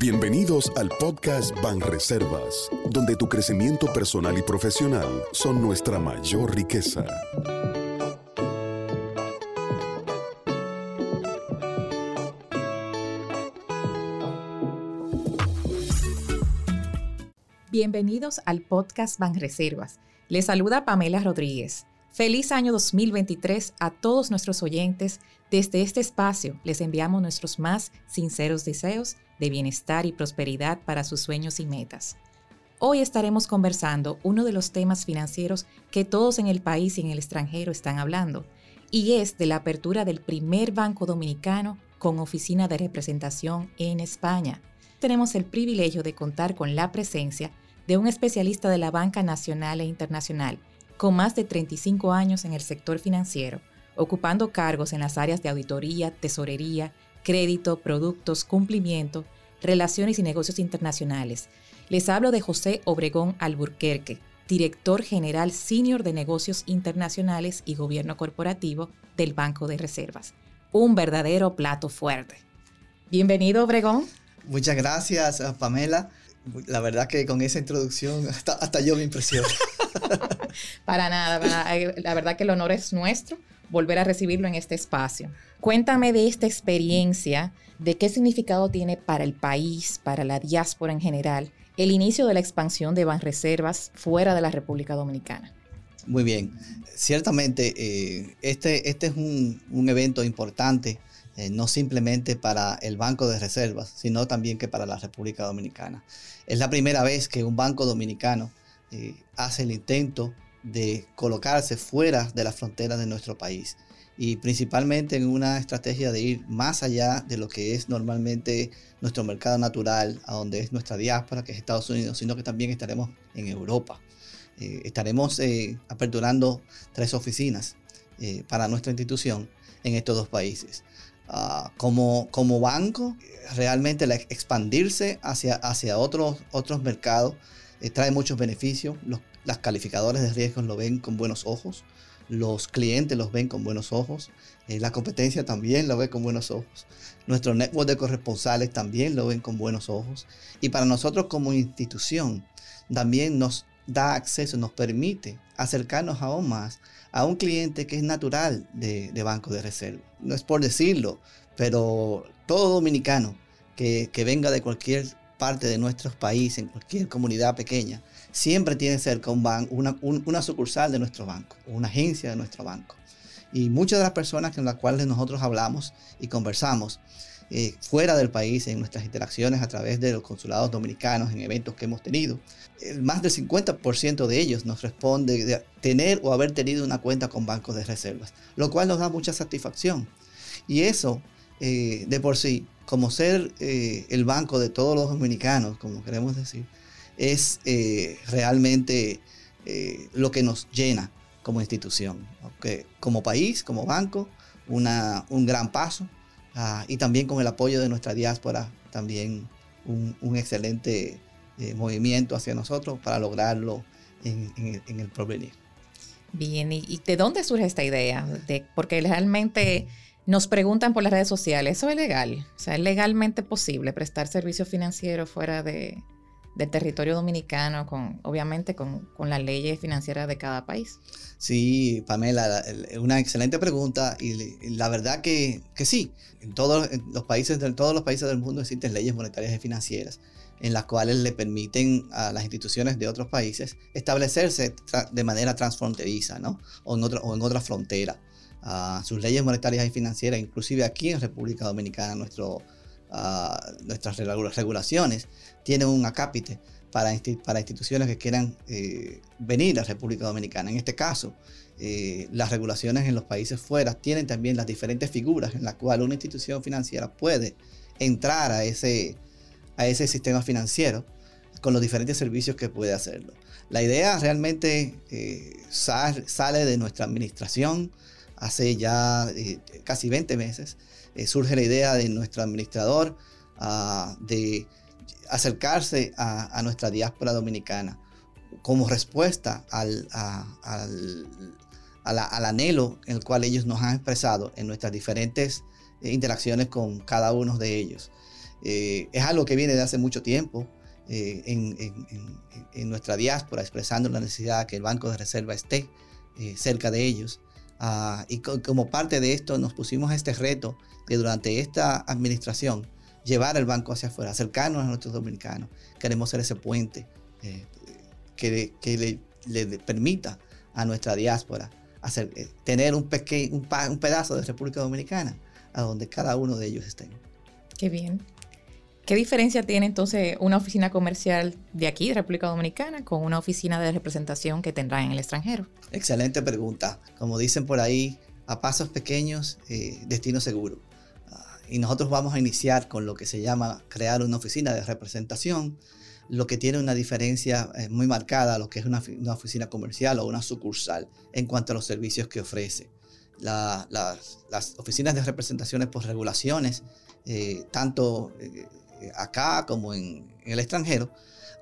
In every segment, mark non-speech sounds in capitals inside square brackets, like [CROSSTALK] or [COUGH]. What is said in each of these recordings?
Bienvenidos al podcast Banreservas, donde tu crecimiento personal y profesional son nuestra mayor riqueza. Bienvenidos al podcast Banreservas. Les saluda Pamela Rodríguez. Feliz año 2023 a todos nuestros oyentes. Desde este espacio les enviamos nuestros más sinceros deseos de bienestar y prosperidad para sus sueños y metas. Hoy estaremos conversando uno de los temas financieros que todos en el país y en el extranjero están hablando, y es de la apertura del primer banco dominicano con oficina de representación en España. Tenemos el privilegio de contar con la presencia de un especialista de la banca nacional e internacional, con más de 35 años en el sector financiero, ocupando cargos en las áreas de auditoría, tesorería, crédito, productos, cumplimiento, relaciones y negocios internacionales. Les hablo de José Obregón Alburquerque, director general senior de negocios internacionales y gobierno corporativo del Banco de Reservas. Un verdadero plato fuerte. Bienvenido, Obregón. Muchas gracias, Pamela. La verdad que con esa introducción [LAUGHS] hasta, yo me impresiono. [LAUGHS] para nada, la verdad que el honor es nuestro volver a recibirlo en este espacio. Cuéntame de esta experiencia, de qué significado tiene para el país, para la diáspora en general, el inicio de la expansión de Banreservas fuera de la República Dominicana. Muy bien, ciertamente eh, este, este es un, un evento importante eh, no simplemente para el Banco de Reservas, sino también que para la República Dominicana. Es la primera vez que un banco dominicano eh, hace el intento de colocarse fuera de las fronteras de nuestro país y principalmente en una estrategia de ir más allá de lo que es normalmente nuestro mercado natural, a donde es nuestra diáspora, que es Estados Unidos, sino que también estaremos en Europa. Eh, estaremos aperturando tres oficinas para nuestra institución en estos dos países. Ah, como, como banco, realmente expandirse hacia, hacia otros, otros mercados eh, trae muchos beneficios. Las calificadores de riesgos lo ven con buenos ojos, los clientes los ven con buenos ojos, eh, la competencia también lo ve con buenos ojos, nuestro network de corresponsales también lo ven con buenos ojos y para nosotros como institución también nos da acceso, nos permite acercarnos aún más a un cliente que es natural de, Banco de Reserva. No es por decirlo, pero todo dominicano que, venga de cualquier parte de nuestro país, en cualquier comunidad pequeña, siempre tiene cerca un banco, una, una sucursal de nuestro banco, una agencia de nuestro banco. Y muchas de las personas con las cuales nosotros hablamos y conversamos eh, fuera del país, en nuestras interacciones a través de los consulados dominicanos, en eventos que hemos tenido, más del 50% de ellos nos responde de tener o haber tenido una cuenta con bancos de reservas, lo cual nos da mucha satisfacción. Y eso, eh, de por sí, como ser eh, el banco de todos los dominicanos, como queremos decir, es realmente lo que nos llena como institución. Como país, como banco, una, un gran paso Ah, y también con el apoyo de nuestra diáspora, también un, excelente eh, movimiento hacia nosotros para lograrlo en, el, porvenir. Bien, ¿y, de dónde surge esta idea? De, porque realmente nos preguntan por las redes sociales, ¿eso es legal? O sea, ¿es legalmente posible prestar servicios financieros fuera de, del territorio dominicano, con, obviamente con, con las leyes financieras de cada país? Sí, Pamela, una excelente pregunta y la verdad que, que sí, en todos los países de todos los países del mundo existen leyes monetarias y financieras en las cuales le permiten a las instituciones de otros países establecerse de manera transfronteriza, ¿no? O en otra, o en otra frontera. Uh, sus leyes monetarias y financieras, inclusive aquí en República Dominicana, nuestro, nuestras regulaciones tienen un acápite para, para instituciones que quieran eh, venir a República Dominicana. En este caso, eh, las regulaciones en los países fuera tienen también las diferentes figuras en las cuales una institución financiera puede entrar a ese, a ese sistema financiero con los diferentes servicios que puede hacerlo. La idea realmente eh, sale de nuestra administración hace ya casi 20 meses eh, surge la idea de nuestro administrador ah, de acercarse a, nuestra diáspora dominicana como respuesta al, anhelo en el cual ellos nos han expresado en nuestras diferentes eh, interacciones con cada uno de ellos. Eh, es algo que viene de hace mucho tiempo eh, en, nuestra diáspora, expresando la necesidad de que el Banco de Reserva esté eh, cerca de ellos. Ah, y como parte de esto nos pusimos este reto de durante esta administración llevar el banco hacia afuera, acercarnos a nuestros dominicanos. Queremos ser ese puente que, que le, permita a nuestra diáspora hacer, tener un pedazo de República Dominicana a donde cada uno de ellos estén. Qué bien. ¿Qué diferencia tiene entonces una oficina comercial de aquí, de República Dominicana, con una oficina de representación que tendrá en el extranjero? Excelente pregunta. Como dicen por ahí, a pasos pequeños, eh, destino seguro. Ah, y nosotros vamos a iniciar con lo que se llama crear una oficina de representación, lo que tiene una diferencia eh, muy marcada a lo que es una, oficina comercial o una sucursal en cuanto a los servicios que ofrece. las oficinas de representaciones por regulaciones, eh, tanto eh, acá como en, el extranjero,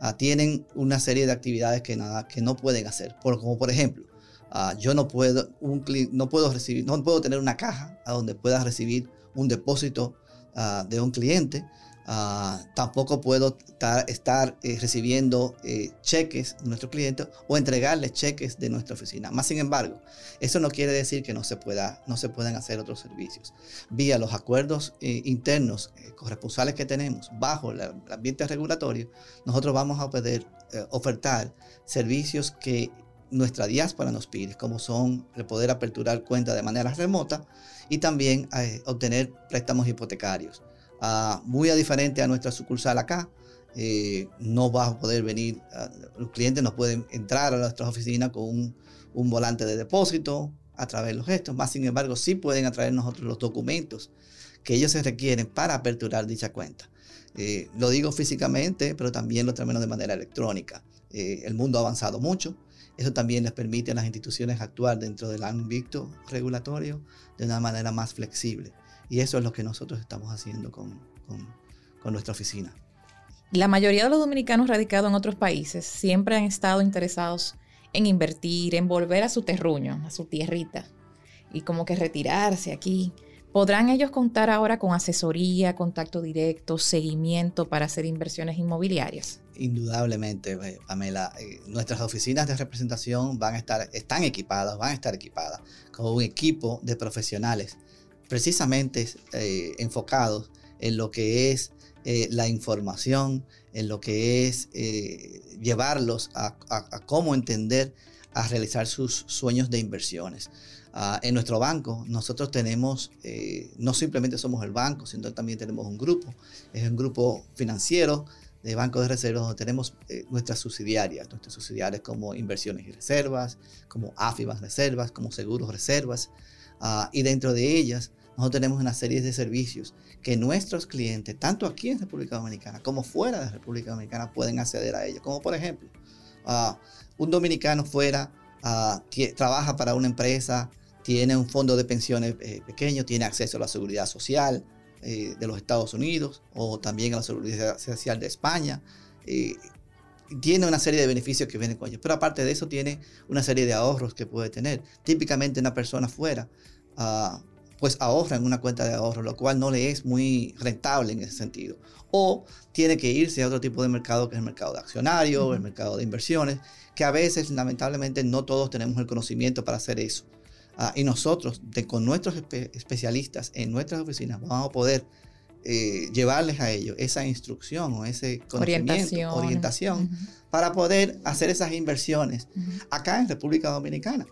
ah, tienen una serie de actividades que, nada, que no pueden hacer. Por, como por ejemplo, ah, yo no puedo, un, no, puedo recibir, no puedo tener una caja a donde pueda recibir un depósito ah, de un cliente Ah, tampoco puedo estar eh, recibiendo eh, cheques de nuestros clientes o entregarles cheques de nuestra oficina. Más sin embargo, eso no quiere decir que no se, pueda, no se puedan hacer otros servicios. Vía los acuerdos eh, internos corresponsales que tenemos bajo el, ambiente regulatorio, nosotros vamos a poder ofertar servicios que nuestra diáspora nos pide, como son el poder aperturar cuentas de manera remota y también obtener préstamos hipotecarios muy a diferente a nuestra sucursal acá. Eh, no va a poder venir, los clientes no pueden entrar a nuestras oficinas con un, un, volante de depósito a través de los gestos, más sin embargo sí pueden atraer nosotros los documentos que ellos se requieren para aperturar dicha cuenta. Eh, lo digo físicamente, pero también lo traemos de manera electrónica. Eh, el mundo ha avanzado mucho, eso también les permite a las instituciones actuar dentro del ámbito regulatorio de una manera más flexible. Y eso es lo que nosotros estamos haciendo con, nuestra oficina. La mayoría de los dominicanos radicados en otros países siempre han estado interesados en invertir, en volver a su terruño, a su tierrita, y como que retirarse aquí. ¿Podrán ellos contar ahora con asesoría, contacto directo, seguimiento para hacer inversiones inmobiliarias? Indudablemente, eh, Pamela. Eh, nuestras oficinas de representación van a estar, están equipadas, van a estar equipadas con un equipo de profesionales precisamente eh, enfocados en lo que es eh, la información, en lo que es eh, llevarlos a, cómo entender, a realizar sus sueños de inversiones. Ah, en nuestro banco nosotros tenemos, no simplemente somos el banco, sino también tenemos un grupo, es un grupo financiero de bancos de reservas donde tenemos nuestras subsidiarias, nuestras subsidiarias como inversiones y reservas, como AFIBAS reservas, como seguros reservas, ah, y dentro de ellas nosotros tenemos una serie de servicios que nuestros clientes, tanto aquí en República Dominicana como fuera de República Dominicana, pueden acceder a ellos. Como por ejemplo, ah, un dominicano fuera ah, trabaja para una empresa, tiene un fondo de pensiones eh, pequeño, tiene acceso a la seguridad social eh, de los Estados Unidos o también a la seguridad social de España. Eh, tiene una serie de beneficios que vienen con ellos, pero aparte de eso tiene una serie de ahorros que puede tener. Típicamente una persona fuera uh, pues ahorra en una cuenta de ahorro, lo cual no le es muy rentable en ese sentido. O tiene que irse a otro tipo de mercado que es el mercado de accionarios, el mercado de inversiones, que a veces lamentablemente no todos tenemos el conocimiento para hacer eso. Ah, y nosotros, con nuestros especialistas en nuestras oficinas, vamos a poder eh, llevarles a ellos esa instrucción o ese conocimiento, orientación, para poder hacer esas inversiones acá en República Dominicana.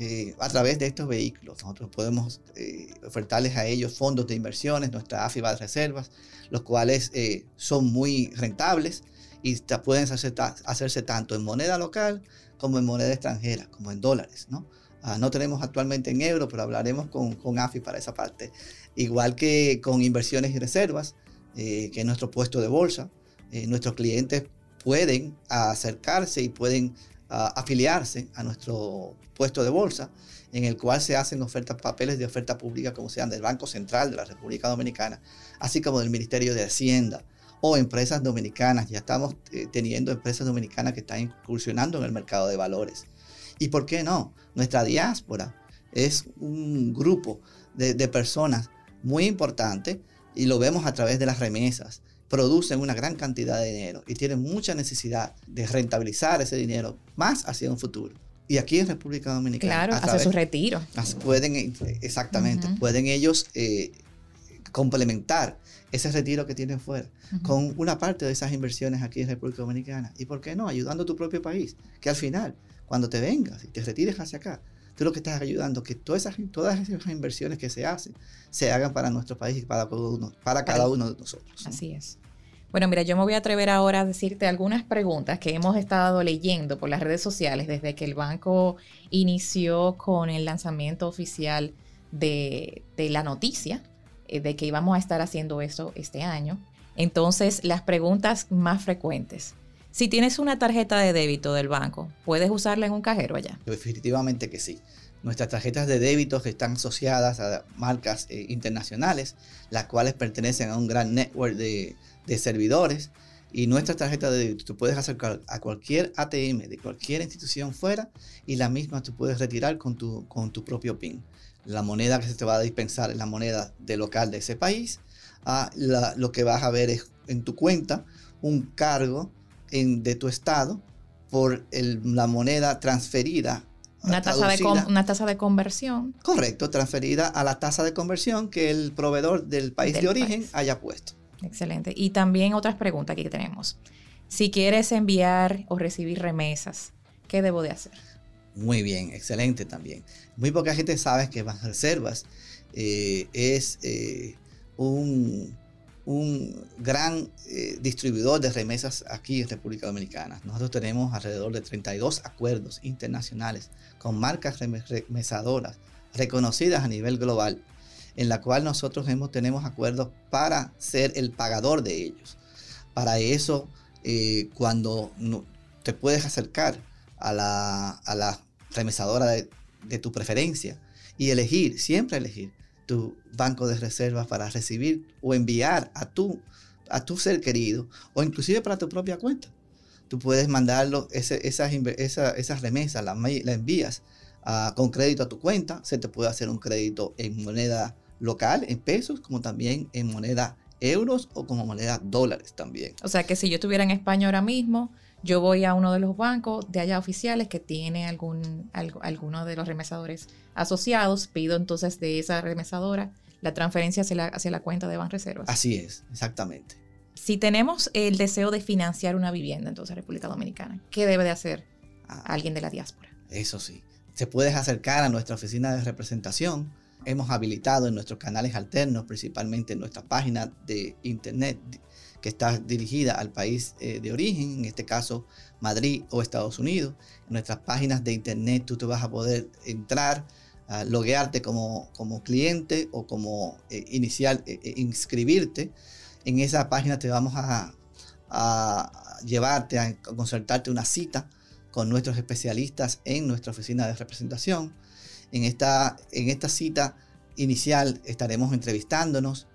Eh, a través de estos vehículos. Nosotros podemos eh, ofertarles a ellos fondos de inversiones, nuestra AFIBA de reservas, los cuales eh, son muy rentables y pueden hacerse, hacerse, tanto en moneda local como en moneda extranjera, como en dólares. No, ah, no tenemos actualmente en euros, pero hablaremos con, con AFI para esa parte. Igual que con inversiones y reservas, que es nuestro puesto de bolsa, nuestros clientes pueden acercarse y pueden afiliarse a nuestro puesto de bolsa, en el cual se hacen ofertas, papeles de oferta pública, como sean del Banco Central de la República Dominicana, así como del Ministerio de Hacienda o empresas dominicanas. Ya estamos eh, teniendo empresas dominicanas que están incursionando en el mercado de valores. ¿Y por qué no? Nuestra diáspora es un grupo de, de personas muy importante y lo vemos a través de las remesas producen una gran cantidad de dinero y tienen mucha necesidad de rentabilizar ese dinero más hacia un futuro. Y aquí en República Dominicana. Claro, hace su retiro. Pueden, exactamente, pueden ellos eh, complementar ese retiro que tienen fuera con una parte de esas inversiones aquí en República Dominicana. ¿Y por qué no? Ayudando a tu propio país, que al final, cuando te vengas y te retires hacia acá, tú lo que estás ayudando que todas esas, todas esas inversiones que se hacen se hagan para nuestro país y para, uno, para cada uno de nosotros. Así es. Bueno, mira, yo me voy a atrever ahora a decirte algunas preguntas que hemos estado leyendo por las redes sociales desde que el banco inició con el lanzamiento oficial de, de la noticia de que íbamos a estar haciendo eso este año. Entonces, las preguntas más frecuentes. Si tienes una tarjeta de débito del banco, ¿puedes usarla en un cajero allá? Definitivamente que sí. Nuestras tarjetas de débito están asociadas a marcas eh, internacionales, las cuales pertenecen a un gran network de servidores. Y nuestra tarjeta de débito, tú puedes acercar a cualquier ATM de cualquier institución fuera y la misma tú puedes retirar con tu, con tu propio PIN. La moneda que se te va a dispensar es la moneda de local de ese país. Ah, lo que vas a ver es en tu cuenta un cargo de tu estado por la moneda transferida. Una tasa, de una tasa de conversión. Correcto, transferida a la tasa de conversión que el proveedor del país de origen haya puesto. Excelente. Y también otras preguntas que tenemos. Si quieres enviar o recibir remesas, ¿qué debo de hacer? Muy bien, excelente también. Muy poca gente sabe que Banreservas eh, es eh, un un gran eh, distribuidor de remesas aquí en República Dominicana. Nosotros tenemos alrededor de 32 acuerdos internacionales con marcas remesadoras reconocidas a nivel global, en la cual nosotros hemos, tenemos acuerdos para ser el pagador de ellos. Para eso, eh, cuando te puedes acercar a la, remesadora de tu preferencia y elegir, siempre elegir tu banco de reservas para recibir o enviar a tu, a tu ser querido o inclusive para tu propia cuenta. Tú puedes mandarlo, esas, esas, remesas, las la envías ah, con crédito a tu cuenta. Se te puede hacer un crédito en moneda local, en pesos, como también en moneda euros o como moneda dólares también. O sea que si yo estuviera en España ahora mismo, yo voy a uno de los bancos de allá oficiales que tiene algún, alguno de los remesadores asociados, pido entonces de esa remesadora la transferencia hacia la, hacia la cuenta de Banreservas. Así es, exactamente. Si tenemos el deseo de financiar una vivienda, entonces República Dominicana, ¿qué debe de hacer ah. alguien de la diáspora? Eso sí, se puede acercar a nuestra oficina de representación. Hemos habilitado en nuestros canales alternos, principalmente en nuestra página de internet que está dirigida al país eh, de origen, en este caso Madrid o Estados Unidos. En nuestras páginas de internet tú te vas a poder entrar, a loguearte como, como cliente o como eh, inicial, eh, inscribirte. En esa página te vamos a, a llevarte, a concertarte una cita con nuestros especialistas en nuestra oficina de representación. En esta, en esta cita inicial estaremos entrevistándonos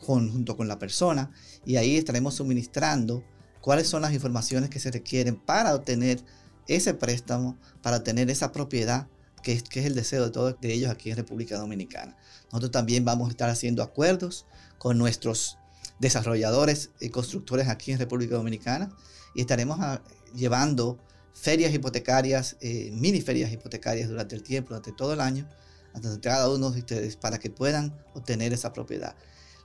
junto con la persona y ahí estaremos suministrando cuáles son las informaciones que se requieren para obtener ese préstamo, para obtener esa propiedad que es, que es el deseo de todos de ellos aquí en República Dominicana. Nosotros también vamos a estar haciendo acuerdos con nuestros desarrolladores y constructores aquí en República Dominicana y estaremos ah, llevando ferias hipotecarias, eh, mini ferias hipotecarias durante el tiempo, durante todo el año, ante cada uno de ustedes para que puedan obtener esa propiedad.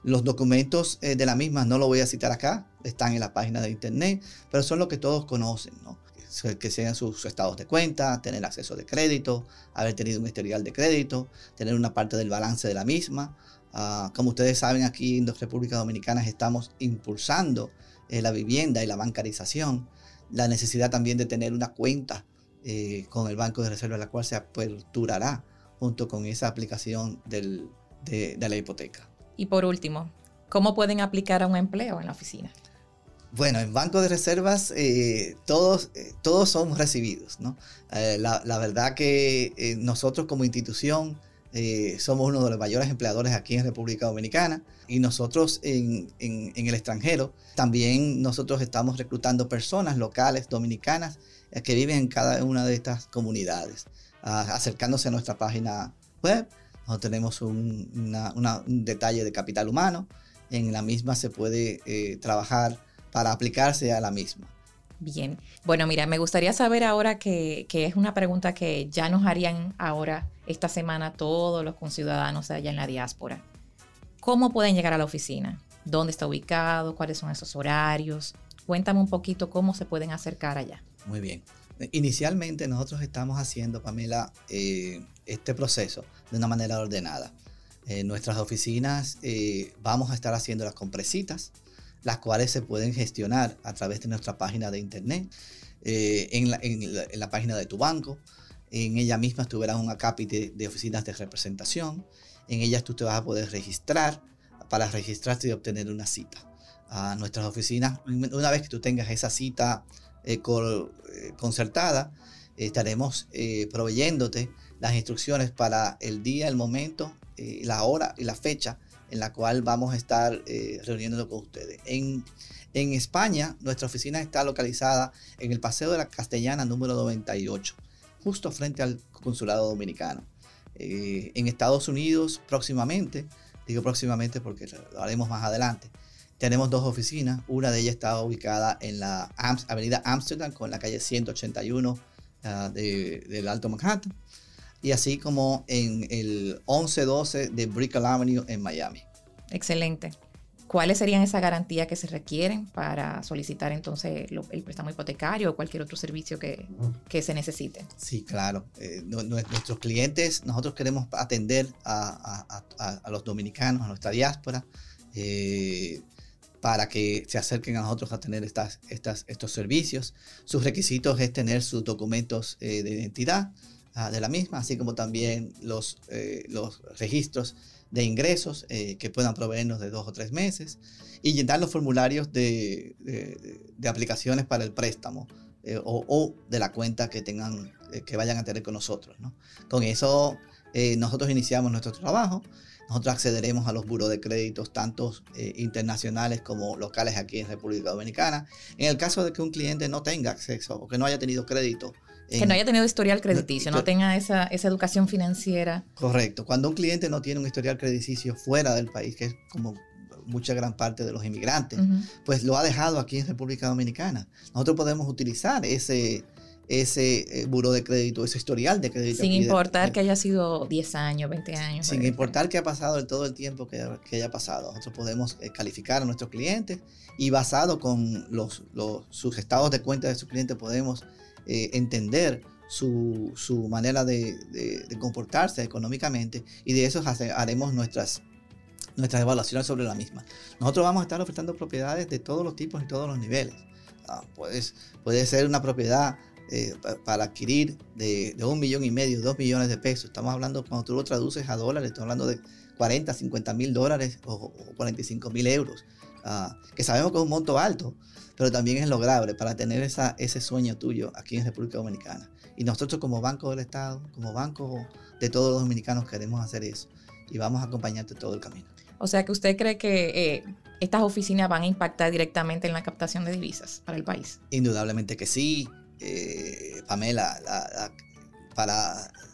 Los documentos eh, de la misma no lo voy a citar acá, están en la página de internet, pero son lo que todos conocen, ¿no? que sean sus estados de cuenta, tener acceso de crédito, haber tenido un historial de crédito, tener una parte del balance de la misma. Ah, como ustedes saben, aquí en República Dominicana estamos impulsando eh, la vivienda y la bancarización, la necesidad también de tener una cuenta eh, con el Banco de Reserva, la cual se aperturará junto con esa aplicación de la hipoteca. Y por último, ¿cómo pueden aplicar a un empleo en la oficina? Bueno, en Banco de Reservas eh, todos, eh, todos somos recibidos, ¿no? Eh, la, verdad que nosotros como institución somos uno de los mayores empleadores aquí en República Dominicana y nosotros en, el extranjero también nosotros estamos reclutando personas locales dominicanas que viven en cada una de estas comunidades, acercándose a nuestra página web nosotros tenemos un, detalle de capital humano en la misma se puede eh, trabajar para aplicarse a la misma. Bien, bueno, mira, me gustaría saber ahora que, que, es una pregunta que ya nos harían ahora, esta semana, todos los conciudadanos allá en la diáspora. ¿Cómo pueden llegar a la oficina? ¿Dónde está ubicado? ¿Cuáles son esos horarios? Cuéntame un poquito cómo se pueden acercar allá. Muy bien. Inicialmente nosotros estamos haciendo, Pamela, eh, este proceso de una manera ordenada. En nuestras oficinas eh, vamos a estar haciendo las compresitas, las cuales se pueden gestionar a través de nuestra página de internet, eh, en, la, página de tu banco. En ella misma tú verás un acápite de oficinas de representación. En ellas tú te vas a poder registrar para registrarte y obtener una cita. A nuestras oficinas, una vez que tú tengas esa cita eh, eh, concertada, estaremos proveyéndote las instrucciones para el día, el momento, la hora y la fecha en la cual vamos a estar eh, reuniéndonos con ustedes. En, en España, nuestra oficina está localizada en el Paseo de la Castellana número 98, justo frente al Consulado Dominicano. Eh, en Estados Unidos, próximamente, digo próximamente porque lo haremos más adelante, tenemos dos oficinas. Una de ellas está ubicada en la Avenida Amsterdam con la calle 181 ah, del Alto Manhattan y así como en el 1112 de Brickell Avenue en Miami. Excelente. ¿Cuáles serían esas garantías que se requieren para solicitar entonces el préstamo hipotecario o cualquier otro servicio que, se necesite? Sí, claro. Eh, nuestros clientes, nosotros queremos atender a, los dominicanos, a nuestra diáspora, eh, para que se acerquen a nosotros a tener estas, estas, estos servicios. Sus requisitos es tener sus documentos eh, de identidad, Ah, de la misma, así como también los, eh, los registros de ingresos eh, que puedan proveernos de dos o tres meses y llenar los formularios de, de, aplicaciones para el préstamo eh, o, o, de la cuenta que tengan que vayan a tener con nosotros. ¿no? Con eso nosotros iniciamos nuestro trabajo. Nosotros accederemos a los buros de créditos, tanto internacionales como locales aquí en República Dominicana. En el caso de que un cliente no tenga acceso o que no haya tenido crédito que no haya tenido historial crediticio, no, tenga esa, esa, educación financiera. Correcto. Cuando un cliente no tiene un historial crediticio fuera del país, que es como mucha gran parte de los inmigrantes, pues lo ha dejado aquí en República Dominicana. Nosotros podemos utilizar ese, ese eh, buro de crédito, ese historial de crédito. Sin importar que haya sido 10 años, 20 años. Sin importar que ha pasado todo el tiempo que, que haya pasado. Nosotros podemos eh, calificar a nuestros clientes y basado con los, los, sus estados de cuenta de sus clientes podemos eh, entender su, su manera de, comportarse económicamente y de eso haremos nuestras, nuestras evaluaciones sobre la misma. Nosotros vamos a estar ofertando propiedades de todos los tipos y todos los niveles. Ah, puedes, puede ser una propiedad eh, para adquirir de, de, un millón y medio, dos millones de pesos. Estamos hablando, cuando tú lo traduces a dólares, estamos hablando de 40, 50 mil dólares o, 45 mil euros, ah, que sabemos que es un monto alto, pero también es lograble para tener esa, ese sueño tuyo aquí en República Dominicana. Y nosotros como Banco del Estado, como Banco de todos los dominicanos queremos hacer eso y vamos a acompañarte todo el camino. O sea que usted cree que eh, estas oficinas van a impactar directamente en la captación de divisas para el país. Indudablemente que sí, eh, Pamela, para eh,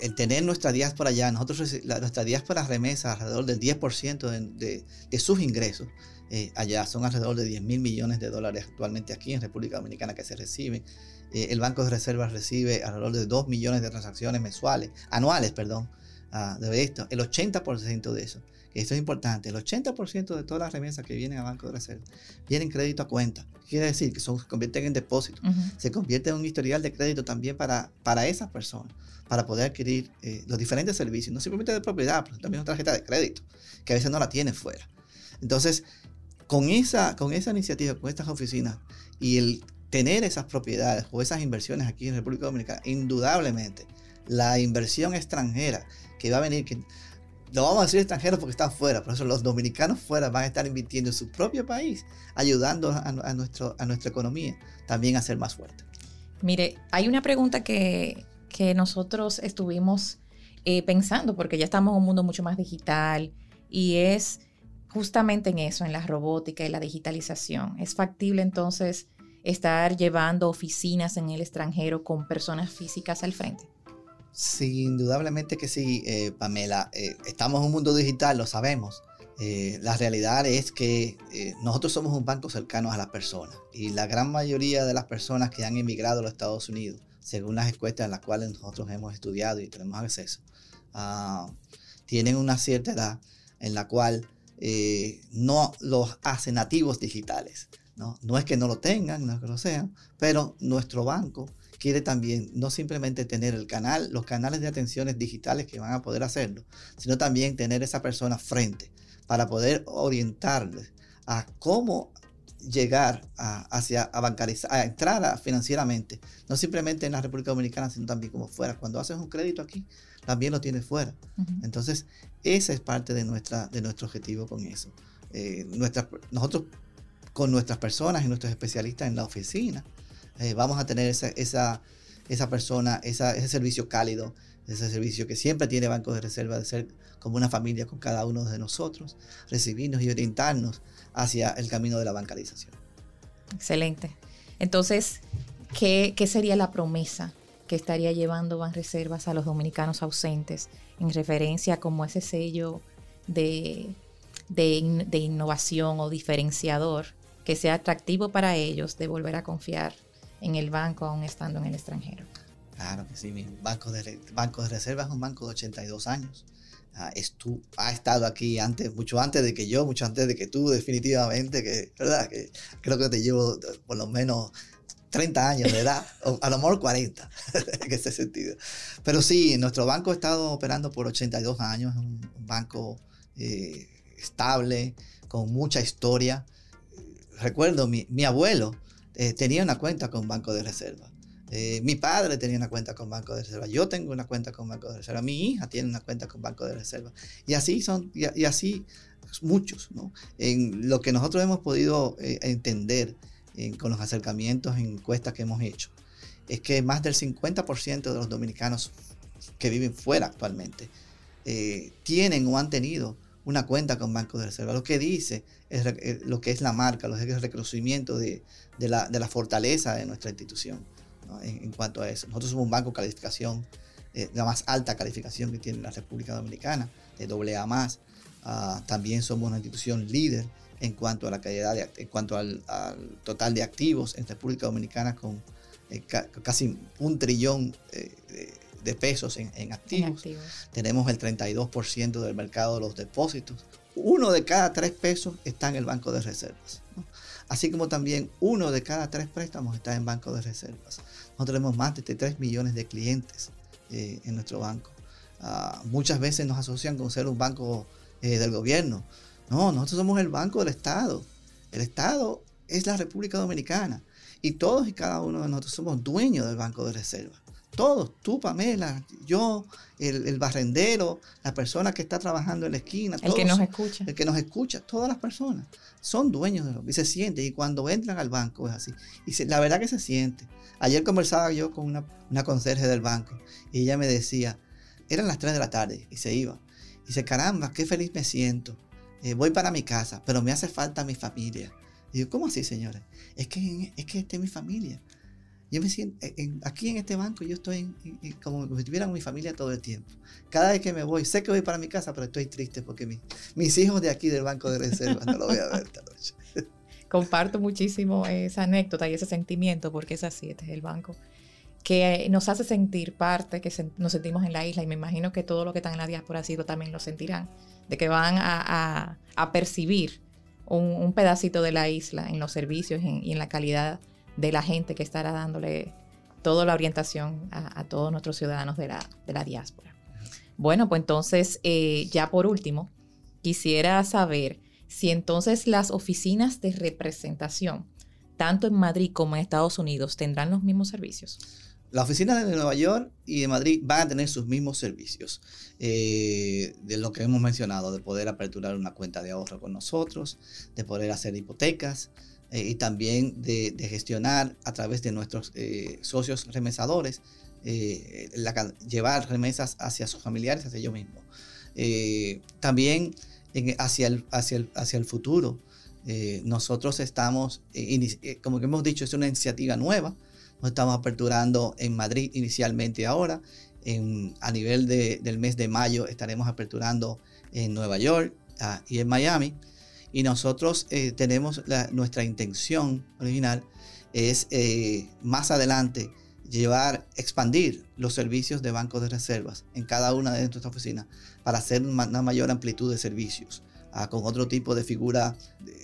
el tener nuestra diáspora allá, nosotros nuestra diáspora remesa alrededor del 10% de, de, sus ingresos eh, allá. Son alrededor de 10 mil millones de dólares actualmente aquí en República Dominicana que se reciben. Eh, el Banco de Reservas recibe alrededor de 2 millones de transacciones mensuales, anuales, perdón, uh, de esto. El 80% de eso, que esto es importante, el 80% de todas las remesas que vienen al Banco de Reservas vienen crédito a cuenta. Quiere decir que son, se convierten en depósitos. Se convierte en un historial de crédito también para, para esas personas, para poder adquirir eh, los diferentes servicios, no simplemente de propiedad, pero también una tarjeta de crédito, que a veces no la tienen fuera. Entonces, con esa, con esa iniciativa, con estas oficinas y el tener esas propiedades o esas inversiones aquí en República Dominicana, indudablemente la inversión extranjera que va a venir, que no vamos a decir extranjeros porque están fuera, por eso los dominicanos fuera van a estar invirtiendo en su propio país, ayudando a, nuestro, a nuestra economía también a ser más fuerte. Mire, hay una pregunta que, que nosotros estuvimos eh, pensando, porque ya estamos en un mundo mucho más digital, y es justamente en eso, en la robótica y la digitalización. ¿Es factible entonces estar llevando oficinas en el extranjero con personas físicas al frente? Sí, indudablemente que sí, eh, Pamela. Eh, estamos en un mundo digital, lo sabemos. Eh, la realidad es que eh, nosotros somos un banco cercano a las personas y la gran mayoría de las personas que han emigrado a los Estados Unidos, según las encuestas en las cuales nosotros hemos estudiado y tenemos acceso, uh, tienen una cierta edad en la cual eh, no los hacen nativos digitales. ¿no? no es que no lo tengan, no es que lo sean, pero nuestro banco quiere también no simplemente tener el canal, los canales de atenciones digitales que van a poder hacerlo, sino también tener esa persona frente para poder orientarles a cómo llegar a, hacia a bancarizar, a entrar financieramente, no simplemente en la República Dominicana, sino también como fuera. Cuando haces un crédito aquí, también lo tienes fuera. Entonces, esa es parte de, nuestra, de nuestro objetivo con eso. Eh, nosotros, con nuestras personas y nuestros especialistas en la oficina, eh, vamos a tener esa, esa, esa persona, ese servicio cálido, ese servicio que siempre tiene Banco de Reserva de ser como una familia con cada uno de nosotros, recibirnos y orientarnos hacia el camino de la bancarización. Excelente. Entonces, ¿qué, sería la promesa que estaría llevando Banreservas a los dominicanos ausentes en referencia como ese sello de, de, innovación o diferenciador que sea atractivo para ellos de volver a confiar en el banco aún estando en el extranjero? Claro que sí, mi banco de, banco de reservas es un banco de 82 años ha, ha estado aquí antes, mucho antes de que yo, mucho antes de que tú, definitivamente, que, ¿verdad? Que creo que te llevo por lo menos 30 años de edad, [LAUGHS] o a lo mejor 40, [LAUGHS] en ese sentido. Pero sí, nuestro banco ha estado operando por 82 años, es un, banco eh, estable, con mucha historia. Recuerdo, mi, mi abuelo eh, tenía una cuenta con Banco de Reserva. Eh, mi padre tenía una cuenta con Banco de Reserva, yo tengo una cuenta con Banco de Reserva, mi hija tiene una cuenta con Banco de Reserva. Y así son, y, así muchos, ¿no? En lo que nosotros hemos podido eh, entender con los acercamientos en encuestas que hemos hecho, es que más del 50% de los dominicanos que viven fuera actualmente tienen o han tenido una cuenta con Banco de Reserva. Lo que dice es lo que es la marca, lo que es el reconocimiento de, la, de fortaleza de nuestra institución en, cuanto a eso. Nosotros somos un banco de calificación, eh, la más alta calificación que tiene la República Dominicana, de AA más. Ah, también somos una institución líder en cuanto a la calidad, en cuanto al, total de activos en República Dominicana con eh, casi un trillón eh, de, pesos en, activos. Tenemos el 32% del mercado de los depósitos. Uno de cada tres pesos está en el banco de reservas. Así como también uno de cada tres préstamos está en banco de reservas. Nosotros tenemos más de 3 millones de clientes eh, en nuestro banco. Ah, muchas veces nos asocian con ser un banco eh, del gobierno. No, nosotros somos el banco del Estado. El Estado es la República Dominicana. Y todos y cada uno de nosotros somos dueños del Banco de Reserva. Todos, tú, Pamela, yo, el, barrendero, la persona que está trabajando en la esquina. El que nos escucha. El que nos escucha, todas las personas son dueños de lo y se siente. Y cuando entran al banco es así. Y la verdad que se siente. Ayer conversaba yo con una, una conserje del banco y ella me decía, eran las 3 de la tarde y se iba. Y dice, caramba, qué feliz me siento. Eh, voy para mi casa, pero me hace falta mi familia. Y digo, ¿cómo así, señores? Es que, es que esta es mi familia. Yo me siento, eh, aquí en este banco, yo estoy como si tuviera mi familia todo el tiempo. Cada vez que me voy, sé que voy para mi casa, pero estoy triste porque mis hijos de aquí del banco de reserva no lo voy a ver esta noche. [LAUGHS] Comparto muchísimo esa anécdota y ese sentimiento, porque es así, este es el banco, que nos hace sentir parte, que nos sentimos en la isla, y me imagino que todo lo que están en la diáspora sido también lo sentirán, de que van a, percibir un, pedacito de la isla en los servicios y en la calidad de la gente que estará dándole toda la orientación a, todos nuestros ciudadanos de la, de la diáspora. Bueno, pues entonces, eh, ya por último, quisiera saber si entonces las oficinas de representación, tanto en Madrid como en Estados Unidos, tendrán los mismos servicios. Las oficinas de Nueva York y de Madrid van a tener sus mismos servicios, eh, de lo que hemos mencionado, de poder aperturar una cuenta de ahorro con nosotros, de poder hacer hipotecas, eh, y también de, gestionar a través de nuestros eh, socios remesadores, eh, llevar remesas hacia sus familiares, hacia ellos mismos. también hacia, el, hacia, el, hacia el futuro, nosotros estamos, como que hemos dicho, es una iniciativa nueva, nos estamos aperturando en Madrid inicialmente ahora, a nivel de, del mes de mayo estaremos aperturando en Nueva York, ah, y en Miami. Y nosotros eh, tenemos nuestra intención original es eh, más adelante llevar, expandir los servicios de bancos de reservas en cada una de nuestras oficinas para hacer una mayor amplitud de servicios ah, con otro tipo de figura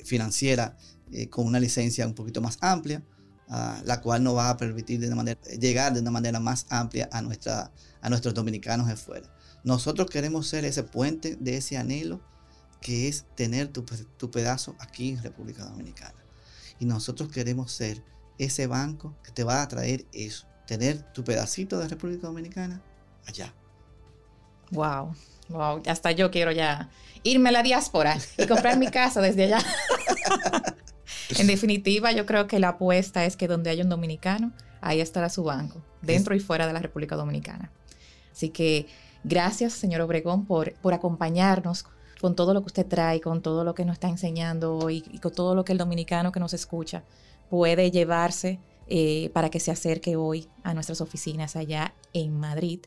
financiera eh, con una licencia un poquito más amplia, ah, la cual nos va a permitir de manera, llegar de una manera más amplia a, nuestra, a nuestros dominicanos de fuera. Nosotros queremos ser ese puente de ese anhelo que es tener tu, tu pedazo aquí en República Dominicana. Y nosotros queremos ser ese banco que te va a traer eso, tener tu pedacito de República Dominicana allá. Wow, wow, hasta yo quiero ya irme a la diáspora y comprar mi casa desde allá. [LAUGHS] en definitiva, yo creo que la apuesta es que donde haya un dominicano, ahí estará su banco, dentro y fuera de la República Dominicana. Así que gracias, señor Obregón, por, por acompañarnos con todo lo que usted trae, con todo lo que nos está enseñando hoy y con todo lo que el dominicano que nos escucha puede llevarse eh, para que se acerque hoy a nuestras oficinas allá en Madrid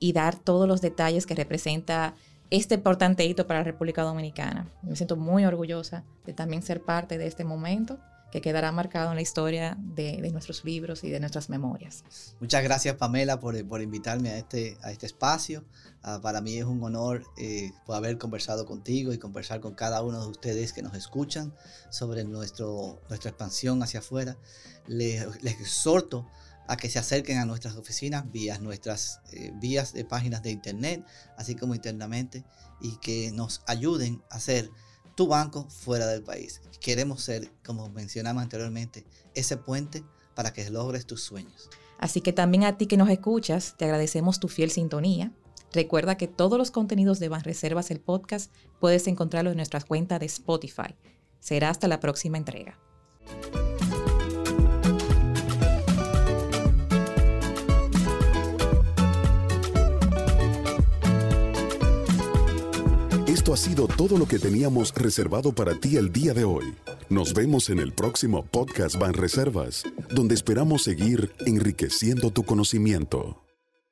y dar todos los detalles que representa este importante hito para la República Dominicana. Me siento muy orgullosa de también ser parte de este momento que quedará marcado en la historia de, nuestros libros y de nuestras memorias. Muchas gracias Pamela por, invitarme a este, a este espacio. Ah, para mí es un honor eh, haber conversado contigo y conversar con cada uno de ustedes que nos escuchan sobre nuestro, nuestra expansión hacia afuera. Les, exhorto a que se acerquen a nuestras oficinas vía nuestras eh, vías de páginas de internet, así como internamente, y que nos ayuden a hacer tu banco fuera del país. Queremos ser, como mencionamos anteriormente, ese puente para que logres tus sueños. Así que también a ti que nos escuchas, te agradecemos tu fiel sintonía. Recuerda que todos los contenidos de Banreservas el podcast puedes encontrarlo en nuestra cuenta de Spotify. Será hasta la próxima entrega. Esto ha sido todo lo que teníamos reservado para ti el día de hoy. Nos vemos en el próximo podcast Ban Reservas, donde esperamos seguir enriqueciendo tu conocimiento.